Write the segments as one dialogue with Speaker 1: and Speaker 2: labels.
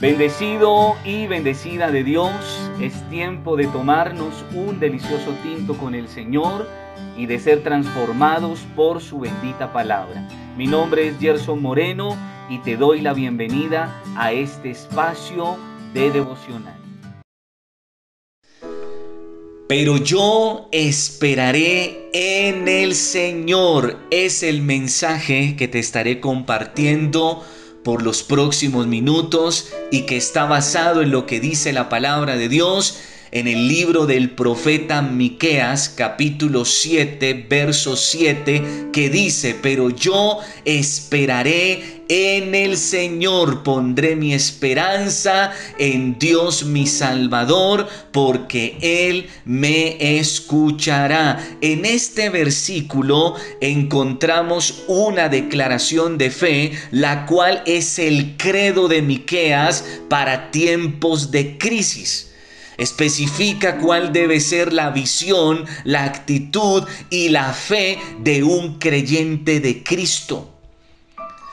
Speaker 1: Bendecido y bendecida de Dios, es tiempo de tomarnos un delicioso tinto con el Señor y de ser transformados por su bendita palabra. Mi nombre es Gerson Moreno y te doy la bienvenida a este espacio de devocional.
Speaker 2: Pero yo esperaré en el Señor. Es el mensaje que te estaré compartiendo por los próximos minutos y que está basado en lo que dice la palabra de Dios en el libro del profeta Miqueas, capítulo 7, verso 7, que dice, "Pero yo esperaré en el Señor, pondré mi esperanza en Dios mi Salvador, porque él me escuchará." En este versículo encontramos una declaración de fe, la cual es el credo de Miqueas para tiempos de crisis especifica cuál debe ser la visión, la actitud y la fe de un creyente de Cristo.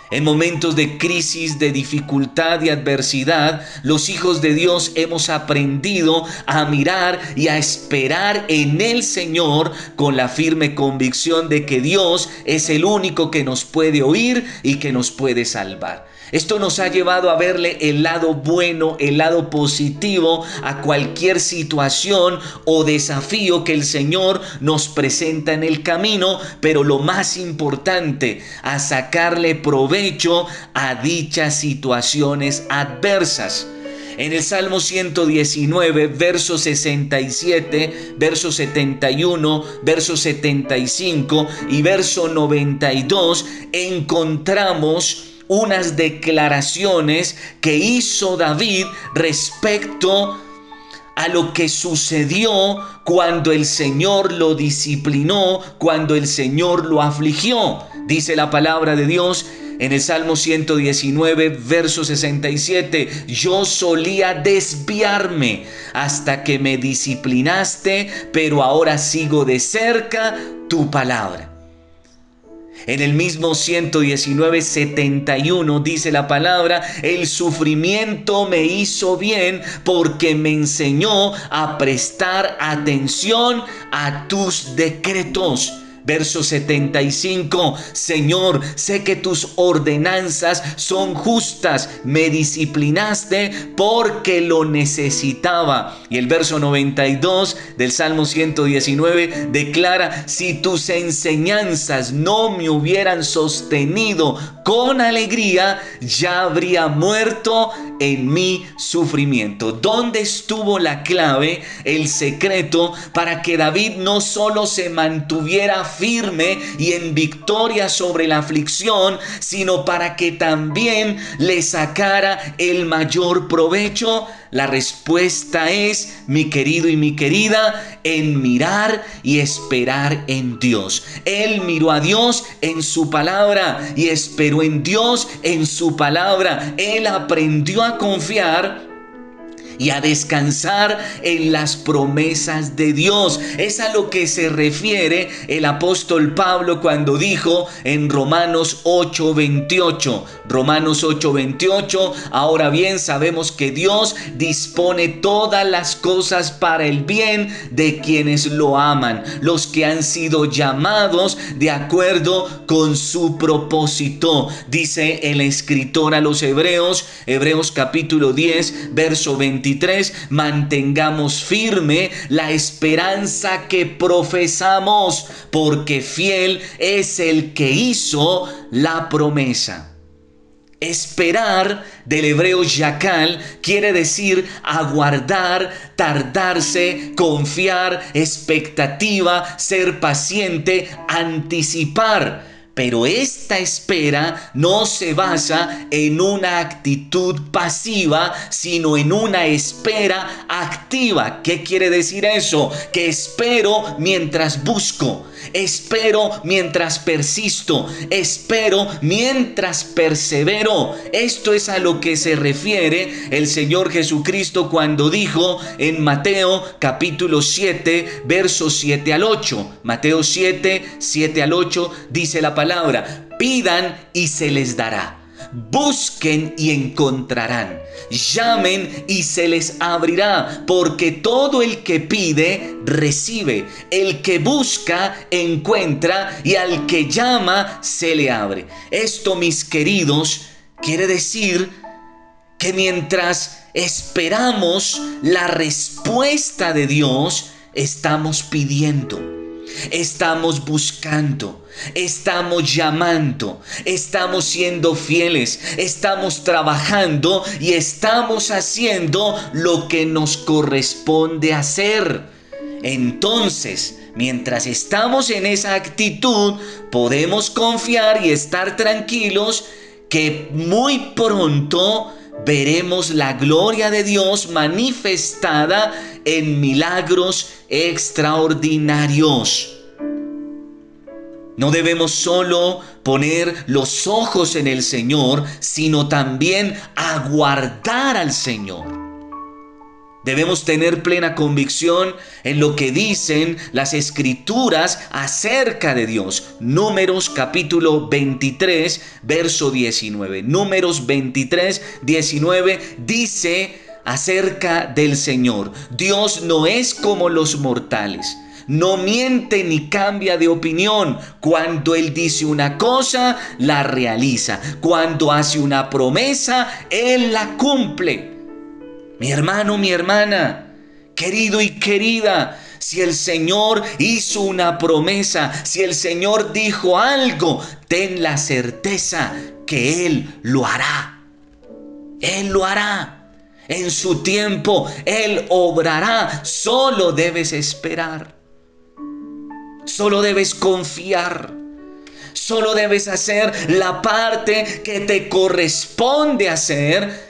Speaker 2: En momentos de crisis, de dificultad y adversidad, los hijos de Dios hemos aprendido a mirar y a esperar en el Señor con la firme convicción de que Dios es el único que nos puede oír y que nos puede salvar. Esto nos ha llevado a verle el lado bueno, el lado positivo a cualquier situación o desafío que el Señor nos presenta en el camino, pero lo más importante, a sacarle provecho a dichas situaciones adversas. En el Salmo 119, verso 67, verso 71, verso 75 y verso 92, encontramos unas declaraciones que hizo David respecto a lo que sucedió cuando el Señor lo disciplinó, cuando el Señor lo afligió. Dice la palabra de Dios en el Salmo 119, verso 67, yo solía desviarme hasta que me disciplinaste, pero ahora sigo de cerca tu palabra. En el mismo 119, 71 dice la palabra, el sufrimiento me hizo bien porque me enseñó a prestar atención a tus decretos. Verso 75, Señor, sé que tus ordenanzas son justas, me disciplinaste porque lo necesitaba. Y el verso 92 del Salmo 119 declara, si tus enseñanzas no me hubieran sostenido con alegría, ya habría muerto en mi sufrimiento. ¿Dónde estuvo la clave, el secreto para que David no solo se mantuviera firme y en victoria sobre la aflicción, sino para que también le sacara el mayor provecho? La respuesta es, mi querido y mi querida, en mirar y esperar en Dios. Él miró a Dios en su palabra y esperó en Dios en su palabra. Él aprendió a confiar y a descansar en las promesas de Dios. Es a lo que se refiere el apóstol Pablo cuando dijo en Romanos 8:28. Romanos 8:28, ahora bien sabemos que Dios dispone todas las cosas para el bien de quienes lo aman, los que han sido llamados de acuerdo con su propósito. Dice el escritor a los Hebreos, Hebreos capítulo 10, verso 28 mantengamos firme la esperanza que profesamos, porque fiel es el que hizo la promesa. Esperar del hebreo yakal quiere decir aguardar, tardarse, confiar, expectativa, ser paciente, anticipar. Pero esta espera no se basa en una actitud pasiva, sino en una espera activa. ¿Qué quiere decir eso? Que espero mientras busco, espero mientras persisto, espero mientras persevero. Esto es a lo que se refiere el Señor Jesucristo cuando dijo en Mateo capítulo 7, versos 7 al 8. Mateo 7, 7 al 8 dice la palabra pidan y se les dará. Busquen y encontrarán. Llamen y se les abrirá, porque todo el que pide, recibe. El que busca, encuentra, y al que llama, se le abre. Esto, mis queridos, quiere decir que mientras esperamos la respuesta de Dios, estamos pidiendo Estamos buscando, estamos llamando, estamos siendo fieles, estamos trabajando y estamos haciendo lo que nos corresponde hacer. Entonces, mientras estamos en esa actitud, podemos confiar y estar tranquilos que muy pronto veremos la gloria de Dios manifestada en milagros extraordinarios. No debemos solo poner los ojos en el Señor, sino también aguardar al Señor. Debemos tener plena convicción en lo que dicen las escrituras acerca de Dios. Números capítulo 23, verso 19. Números 23, 19 dice acerca del Señor. Dios no es como los mortales. No miente ni cambia de opinión. Cuando Él dice una cosa, la realiza. Cuando hace una promesa, Él la cumple. Mi hermano, mi hermana, querido y querida, si el Señor hizo una promesa, si el Señor dijo algo, ten la certeza que Él lo hará. Él lo hará. En su tiempo Él obrará. Solo debes esperar. Solo debes confiar. Solo debes hacer la parte que te corresponde hacer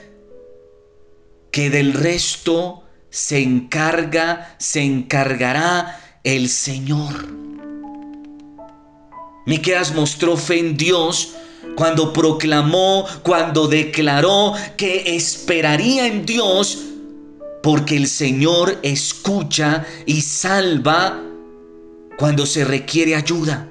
Speaker 2: que del resto se encarga, se encargará el Señor. Miqueas mostró fe en Dios cuando proclamó, cuando declaró que esperaría en Dios porque el Señor escucha y salva cuando se requiere ayuda.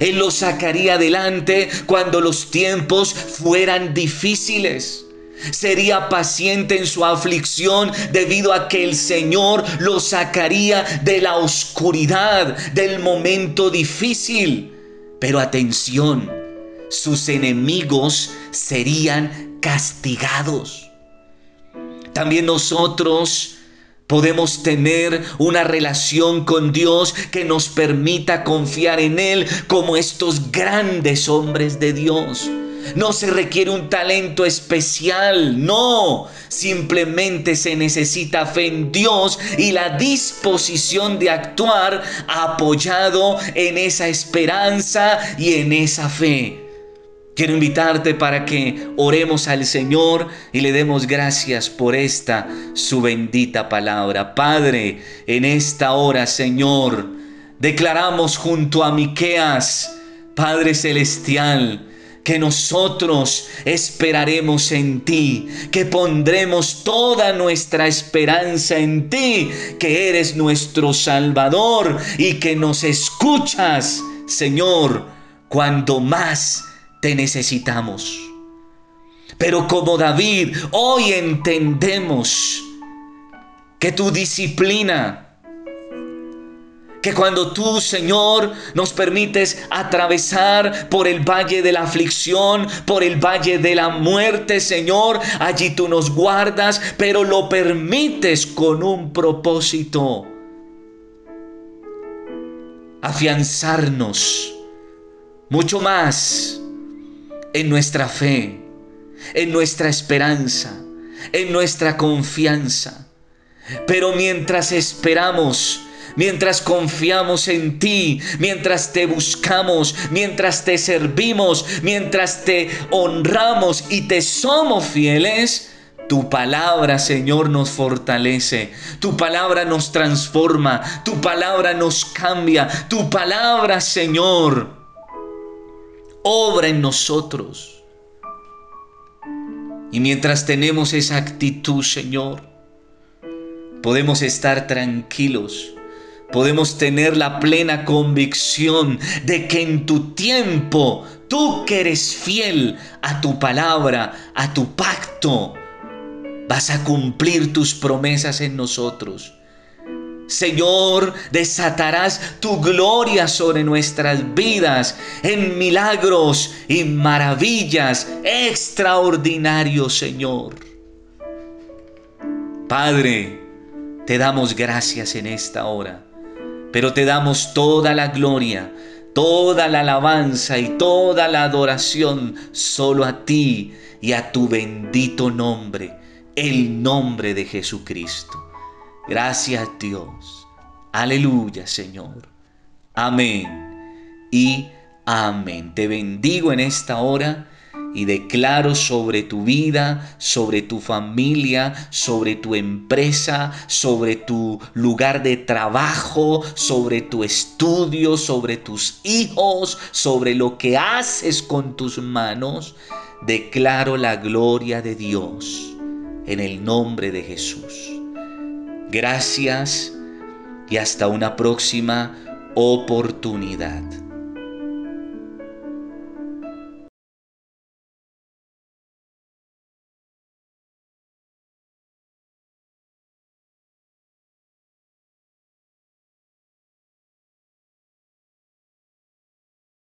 Speaker 2: Él lo sacaría adelante cuando los tiempos fueran difíciles sería paciente en su aflicción debido a que el Señor lo sacaría de la oscuridad, del momento difícil. Pero atención, sus enemigos serían castigados. También nosotros podemos tener una relación con Dios que nos permita confiar en Él como estos grandes hombres de Dios. No se requiere un talento especial, no. Simplemente se necesita fe en Dios y la disposición de actuar apoyado en esa esperanza y en esa fe. Quiero invitarte para que oremos al Señor y le demos gracias por esta su bendita palabra. Padre, en esta hora, Señor, declaramos junto a Miqueas, Padre celestial, que nosotros esperaremos en ti, que pondremos toda nuestra esperanza en ti, que eres nuestro Salvador y que nos escuchas, Señor, cuando más te necesitamos. Pero como David, hoy entendemos que tu disciplina, que cuando tú, Señor, nos permites atravesar por el valle de la aflicción, por el valle de la muerte, Señor, allí tú nos guardas, pero lo permites con un propósito. Afianzarnos mucho más en nuestra fe, en nuestra esperanza, en nuestra confianza. Pero mientras esperamos, mientras confiamos en ti, mientras te buscamos, mientras te servimos, mientras te honramos y te somos fieles, tu palabra, Señor, nos fortalece. Tu palabra nos transforma. Tu palabra nos cambia. Tu palabra, Señor, obra en nosotros. Y mientras tenemos esa actitud, Señor, podemos estar tranquilos podemos tener la plena convicción de que en tu tiempo tú que eres fiel a tu palabra, a tu pacto, vas a cumplir tus promesas en nosotros. Señor, desatarás tu gloria sobre nuestras vidas en milagros y maravillas extraordinarios, Señor. Padre, te damos gracias en esta hora, pero te damos toda la gloria, toda la alabanza y toda la adoración solo a ti y a tu bendito nombre, el nombre de Jesucristo. Gracias Dios. Aleluya Señor. Amén. Y amén. Te bendigo en esta hora y declaro sobre tu vida, sobre tu familia, sobre tu empresa, sobre tu lugar de trabajo, sobre tu estudio, sobre tus hijos, sobre lo que haces con tus manos. Declaro la gloria de Dios en el nombre de Jesús. Gracias y hasta una próxima oportunidad.